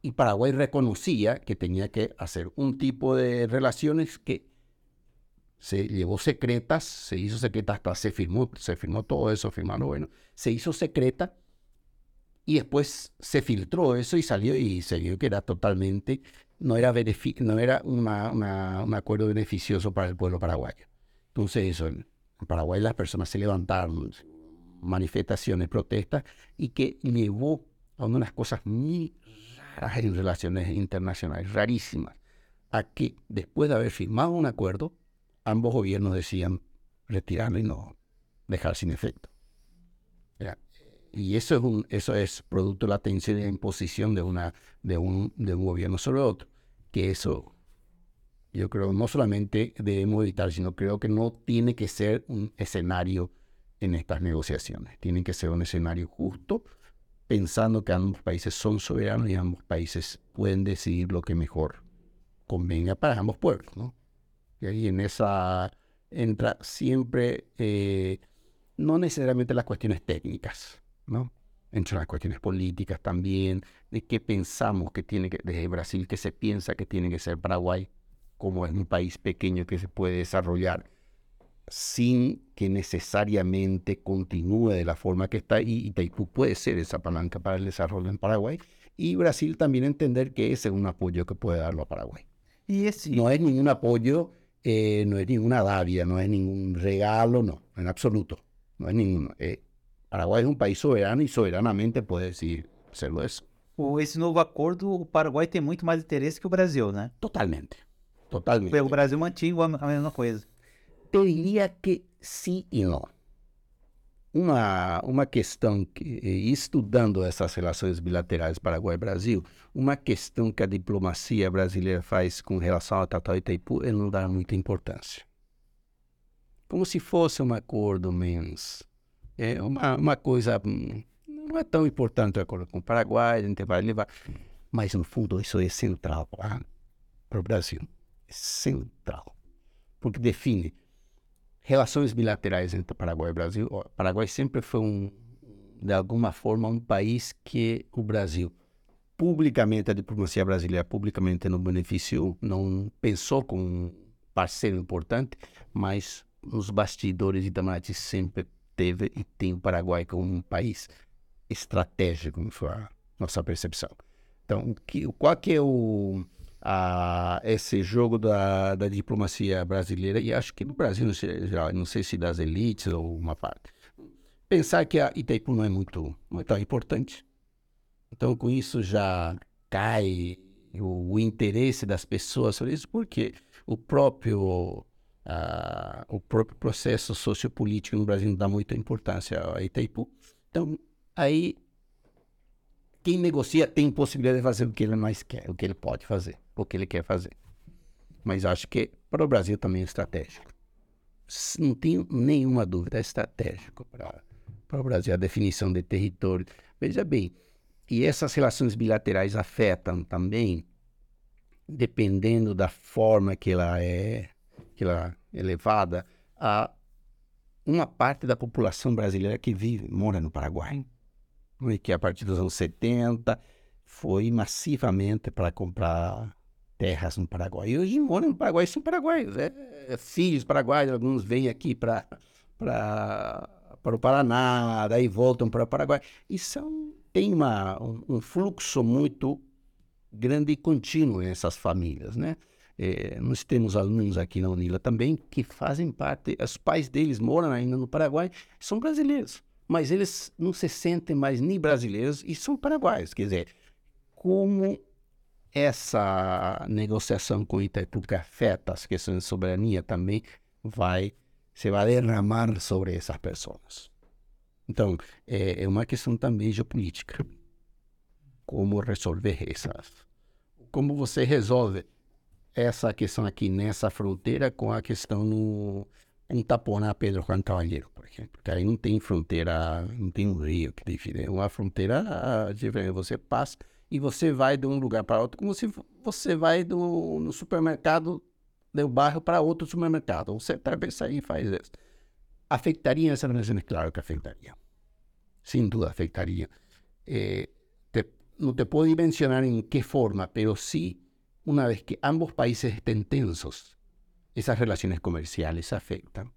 y Paraguay reconocía que tenía que hacer un tipo de relaciones que se llevó secretas, se hizo secreta hasta se firmó, se firmó todo eso, firmando, bueno, se hizo secreta y después se filtró eso y salió y se vio que era totalmente, no era, no era una, un acuerdo beneficioso para el pueblo paraguayo. Entonces eso, en Paraguay las personas se levantaron, manifestaciones, protestas, y que llevó a unas cosas muy en relaciones internacionales, rarísimas, a que después de haber firmado un acuerdo, ambos gobiernos decían retirarlo y no dejar sin efecto. Y eso es, un, eso es producto de la tensión y la imposición de, una, de, un, de un gobierno sobre otro, que eso yo creo no solamente debemos evitar, sino creo que no tiene que ser un escenario en estas negociaciones, tiene que ser un escenario justo, pensando que ambos países son soberanos y ambos países pueden decidir lo que mejor convenga para ambos pueblos. ¿no? Y ahí en esa entra siempre, eh, no necesariamente las cuestiones técnicas, ¿no? Entran las cuestiones políticas también, de qué pensamos que tiene que, desde Brasil, que se piensa que tiene que ser Paraguay, como es un país pequeño que se puede desarrollar sin que necesariamente continúe de la forma que está y Itaipú puede ser esa palanca para el desarrollo en Paraguay y Brasil también entender que ese es un apoyo que puede darlo a Paraguay. Y es, no es ningún apoyo, eh, no es ninguna davia, no es ningún regalo, no, en absoluto. No es ningún, eh, Paraguay es un país soberano y soberanamente puede decir serlo eso. O esse novo acordo, o Paraguai tem muito mais interesse que o Brasil, né? Totalmente. Totalmente. O Brasil mantinha a mesma coisa. te diría que sí y no. Uma, uma questão que, estudando essas relações bilaterais Paraguai-Brasil, uma questão que a diplomacia brasileira faz com relação ao Tratado Itaipu é não dar muita importância. Como se fosse um acordo menos. É uma, uma coisa. Hum, não é tão importante o acordo com o Paraguai, a gente vai levar. Mas, no fundo, isso é central para, o Brasil. É central. Porque define relações bilaterais entre Paraguai e Brasil. O Paraguai sempre foi um, de alguma forma, um país que o Brasil, publicamente, a diplomacia brasileira publicamente não beneficiou, não pensou como um parceiro importante, mas nos bastidores Itamaraty sempre teve e tem o Paraguai como um país estratégico, foi a nossa percepção. Então, que, qual que é o a esse jogo da, da diplomacia brasileira e acho que no Brasil em geral, não sei se das elites ou uma parte. Pensar que a Itaipu não é muito, não é tão importante. Então, com isso já cai o, o interesse das pessoas sobre isso, porque o próprio Uh, o próprio processo sociopolítico no Brasil não dá muita importância a Itaipu. Então, aí, quem negocia tem possibilidade de fazer o que ele mais quer, o que ele pode fazer, o que ele quer fazer. Mas acho que para o Brasil também é estratégico. Não tenho nenhuma dúvida, é estratégico para, para o Brasil a definição de território. Veja bem, e essas relações bilaterais afetam também, dependendo da forma que ela é aquela elevada, a uma parte da população brasileira que vive, mora no Paraguai. E que a partir dos anos 70 foi massivamente para comprar terras no Paraguai. E hoje moram no Paraguai, são paraguaios, é, é, filhos paraguaios, alguns vêm aqui para para o Paraná, daí voltam para o Paraguai. E são, tem uma, um, um fluxo muito grande e contínuo nessas famílias, né? É, nós temos alunos aqui na Unila também que fazem parte, os pais deles moram ainda no Paraguai, são brasileiros, mas eles não se sentem mais nem brasileiros e são paraguaios. Quer dizer, como essa negociação com Itaipu que afeta as questões de soberania também vai se vai derramar sobre essas pessoas. Então, é, é uma questão também geopolítica. Como resolver essas? Como você resolve essa questão aqui nessa fronteira com a questão no em Taponá, Pedro Juan Cavalheiro, por exemplo. Porque aí não tem fronteira, não tem um rio que define. É uma fronteira diferente. Você passa e você vai de um lugar para outro, como se você vai do, no supermercado do bairro para outro supermercado. Você atravessa aí e faz isso. Afetaria essa relação? Claro que afetaria. Sem dúvida afetaria. Eh, te, não te puedo mencionar em que forma, mas sim una vez que ambos países estén tensos, esas relaciones comerciales afectan,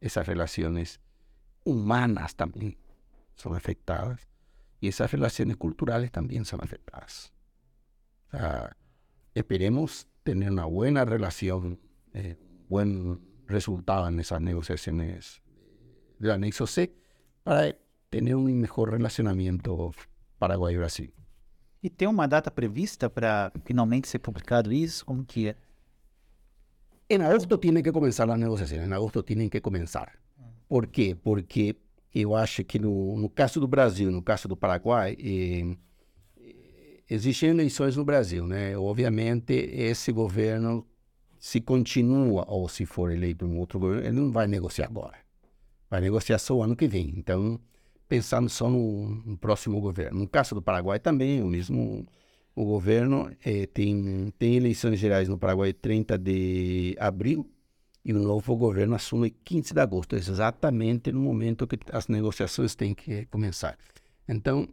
esas relaciones humanas también son afectadas y esas relaciones culturales también son afectadas. esperemos tener una buena relación, eh, buen resultado en esas negociaciones del anexo C para tener un mejor relacionamiento Paraguay-Brasil. E tem uma data prevista para finalmente ser publicado isso? Como que é? Em agosto tem que começar as negociações, em agosto tem que começar. Por quê? Porque eu acho que no, no caso do Brasil, no caso do Paraguai, eh, existem eleições no Brasil, né? Obviamente, esse governo, se continua ou se for eleito um outro governo, ele não vai negociar agora. Vai negociar só o ano que vem. Então, pensando só no, no, próximo governo. No caso do Paraguai também, o mesmo o governo eh, tem, tem eleições gerais no Paraguai 30 de abril e o novo governo assume 15 de agosto, exatamente no momento que as negociações têm que começar. Então,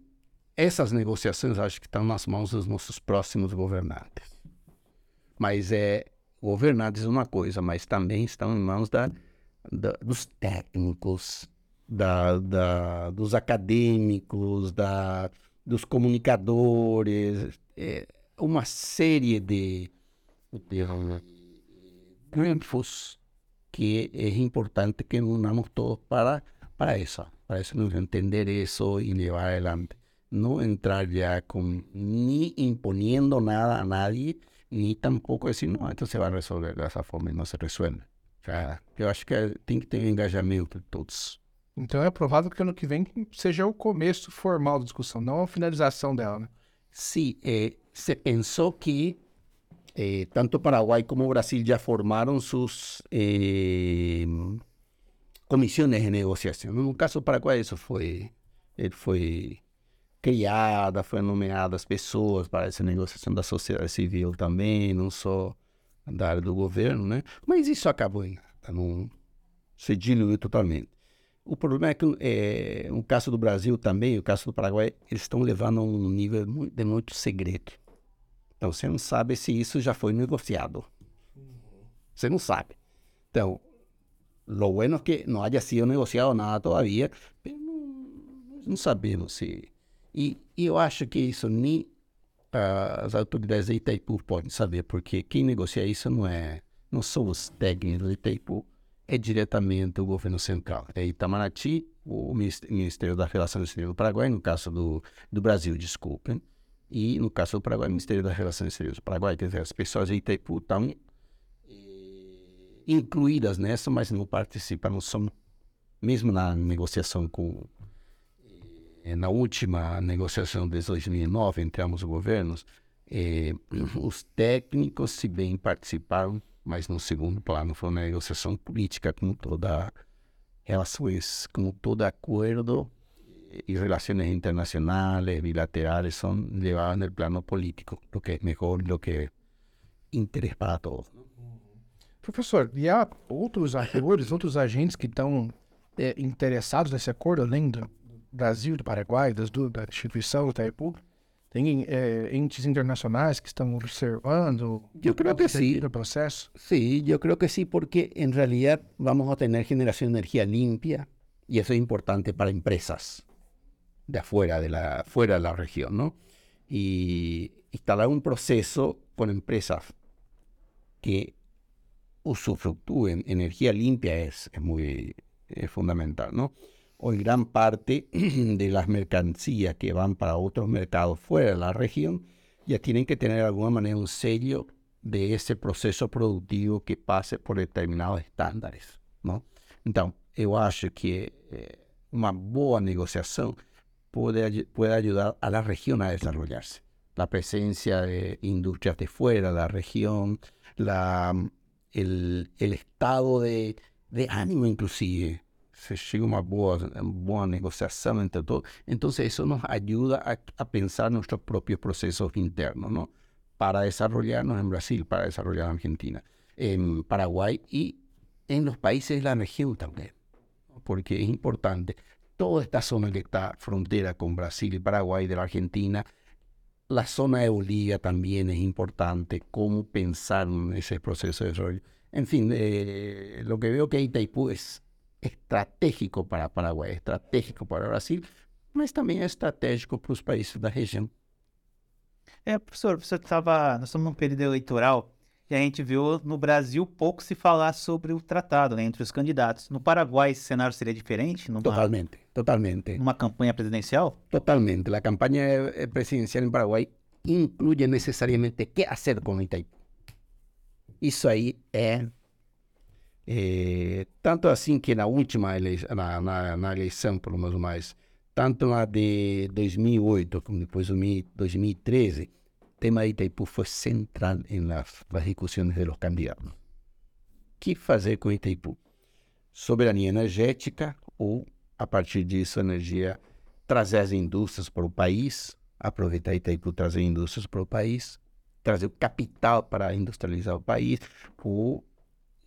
essas negociações acho que estão nas mãos dos nossos próximos governantes. Mas é governantes é uma coisa, mas também estão em mãos da, da dos técnicos, da, da, dos acadêmicos, da, dos comunicadores, é, uma série de, grupos que é importante que unamos todos para, para isso, para isso entender isso e levar adelante. Não entrar já com nem impondo nada a nadie, nem tampouco dizer, não, então se vai resolver dessa forma e não se resolve. Eu acho que tem que ter engajamento de todos. Então é provável que ano que vem seja o começo formal da discussão, não a finalização dela, né? Sim, eh, se pensou que eh, tanto Paraguai como Brasil já formaram suas eh, comissões de negociação. No caso do Paraguai, isso foi, foi criada, foi nomeadas pessoas para essa negociação da sociedade civil também, não só da área do governo, né? Mas isso acabou, não se diluiu totalmente. O problema é que, é, no caso do Brasil também, o caso do Paraguai, eles estão levando a um nível de muito segredo. Então, você não sabe se isso já foi negociado. Você não sabe. Então, lo bueno é que não haya sido negociado nada todavía, mas não, sabemos se... E, e eu acho que isso nem as autoridades de Itaipu podem saber, porque quem negocia isso não é, não são os técnicos de Itaipu, é diretamente o governo central. É Itamaraty, o Ministério da Relações Exteriores do Paraguai, no caso do, do Brasil, desculpem, e no caso do Paraguai, o Ministério das Relações Exteriores do Paraguai. Quer dizer, as pessoas de Itaipu estão eh, incluídas nessa, mas não participam, não são, mesmo na negociação com eh, na última negociação de 2009 entre ambos os governos, eh, [clears throat] os técnicos, se bem participaram, mas no segundo plano foi uma negociação política com toda relações, com todo acordo y relaciones internacionales, bilaterales, son llevadas en el plano político, lo que es mejor, lo que interés para todos. Professor, e há outros atores, outros agentes que estão é, interessados nesse acordo, além do Brasil, do Paraguai, das, da instituição do Itaipu? Tem é, entes internacionais que estão observando eu creio que sim. o processo? Sim, eu creio que sim, porque em realidade vamos a ter geração de energia limpa e isso é importante para empresas. de afuera de la, fuera de la región, ¿no? Y instalar un proceso con empresas que usufructúen energía limpia es, muy fundamental, ¿no? Hoy gran parte [clears throat] de las mercancías que van para otros mercados fuera de la región ya tienen que tener de alguna manera un sello de ese proceso productivo que pase por determinados estándares, ¿no? Entonces, yo acho que eh, una buena negociación puede, puede ayudar a la región a desarrollarse. La presencia de industrias de fuera de la región, la, el, estado de, de ánimo inclusive, se llega a una buena, buena, negociación entre todos. Entonces eso nos ayuda a, pensar nuestros propios procesos internos, ¿no? Para desarrollarnos en Brasil, para desarrollar en Argentina, en Paraguay y en los países de la región también, porque es importante toda esta zona que está frontera con Brasil y Paraguay, de la Argentina, la zona de Bolivia también es importante, cómo pensar en ese proceso de desarrollo. En fin, eh, lo que veo que Itaipú es estratégico para Paraguay, estratégico para Brasil, mas também é estratégico para os países da região. É, professor, você estava, nós estamos num período eleitoral e a gente viu no Brasil pouco se falar sobre o tratado né, entre os candidatos. No Paraguai, esse cenário seria diferente? Numa, totalmente, totalmente. Numa campanha presidencial? Totalmente. A campanha eh, presidencial em Paraguai inclui necessariamente o que fazer com Itaipu. Isso aí é, é, tanto assim que na última eleição, na, na, na eleição, pelo menos mais, tanto na de 2008 como depois de 2013, tema de Itaipú fue central en las, las discusiones de los candidatos. que fazer com Itaipú? Soberania energética ou, a partir disso, energia, trazer as indústrias para o país, aproveitar Itaipu, trazer indústrias para o país, trazer capital para industrializar o país, ou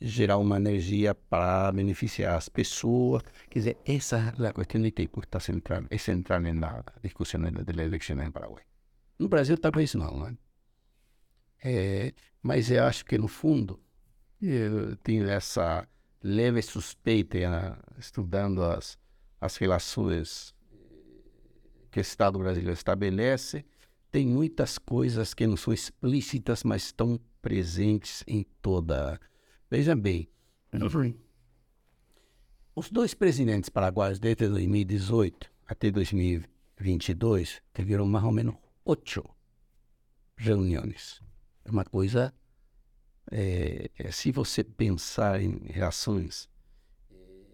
gerar uma energia para beneficiar as pessoas. Quer dizer, essa é a questão de Itaipu, está central, é central na discussão das eleições em Paraguai. No Brasil talvez não, né? É, mas eu acho que no fundo eu tenho essa leve suspeita né, estudando as, as relações que o Estado brasileiro estabelece, tem muitas coisas que não são explícitas, mas estão presentes em toda. Veja bem, os dois presidentes paraguaios desde 2018 até 2022 tiveram mais ou menos ocho reuniões. É uma coisa. É, é, se você pensar em relações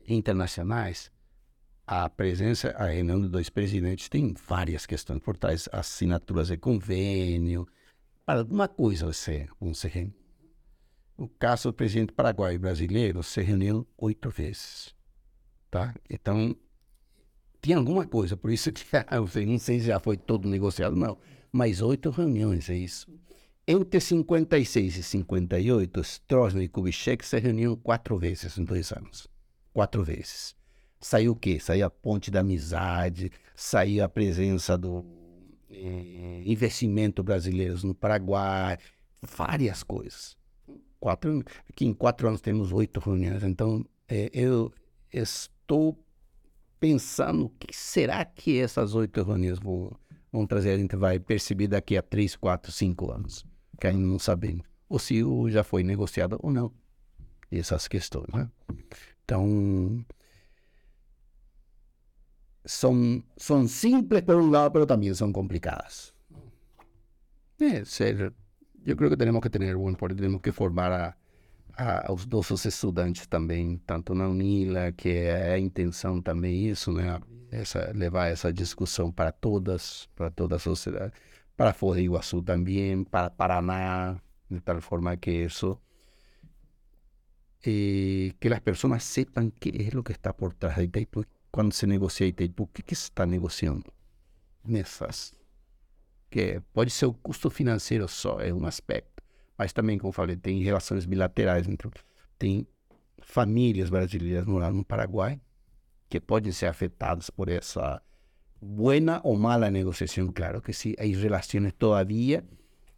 internacionais, a presença, a reunião de dois presidentes tem várias questões por trás, assinaturas de convênio, para alguma coisa você, você reúne. O caso do presidente paraguaio brasileiro se reuniu oito vezes. Tá? Então, tinha alguma coisa, por isso que [laughs] eu não sei se já foi todo negociado, não. Mas oito reuniões, é isso. Entre 56 e 58, Stroessner e Kubitschek se reuniram quatro vezes em dois anos. Quatro vezes. Saiu o quê? Saiu a ponte da amizade, saiu a presença do eh, investimento brasileiro no Paraguai, várias coisas. Quatro, aqui em quatro anos temos oito reuniões, então eh, eu estou pensando o que será que essas oito reuniões vão, Outras a gente vai perceber daqui a 3, 4, 5 anos, que ainda não sabemos. Ou se já foi negociado ou não. Essas questões, né? Então, são, são simples por um lado, mas também são complicadas. É, sério. Eu creio que temos que ter bom porque temos que formar a, a, os nossos estudantes também, tanto na UNILA, que é a intenção também isso, né? Levar essa discussão para todas, para toda a sociedade, para Foz do Iguaçu também, para Paraná, de tal forma que isso eh, que as pessoas sepan que é o que está por trás de Itaipu. Quando se negocia Itaipu, o que, que se está negociando nessas? Que pode ser o custo financeiro só, é um aspecto. Mas também, como falei, tem relações bilaterais. Então, tem famílias brasileiras morando no Paraguai que podem ser afetadas por essa buena ou mala negociação. Claro que sim, há relações todavia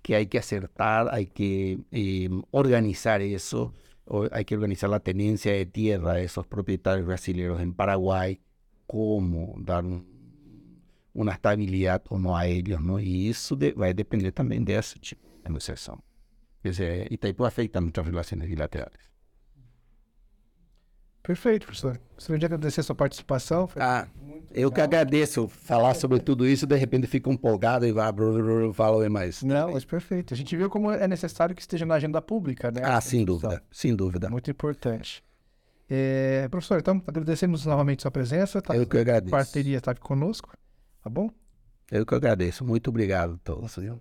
que hay que acertar, hay que eh, organizar eso, hay que organizar la tenencia de tierra de esos propietarios brasileños en Paraguay, cómo dar un, una estabilidad o no a ellos, ¿no? Y eso de, vai depender também dessa tipo de negociação. Quer dizer, Itaipu afeta muitas relações bilaterais. Perfeito, professor. Gostaria de agradecer a sua participação. Foi Ah, eu que agradeço falar sobre tudo isso, de repente fico empolgado e vai, falo mais. Não, mas perfeito. A gente viu como é necessário que esteja na agenda pública, né? Ah, sem dúvida, sem dúvida. Muito importante. É, professor, então, agradecemos novamente sua presença. Tá? Eu que agradeço. Parceria está aqui conosco, tá bom? Eu que agradeço. Muito obrigado a todos. viu?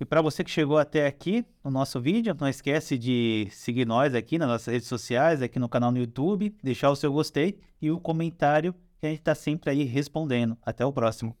E para você que chegou até aqui no nosso vídeo, não esquece de seguir nós aqui nas nossas redes sociais, aqui no canal no YouTube, deixar o seu gostei e o comentário que a gente está sempre aí respondendo. Até o próximo.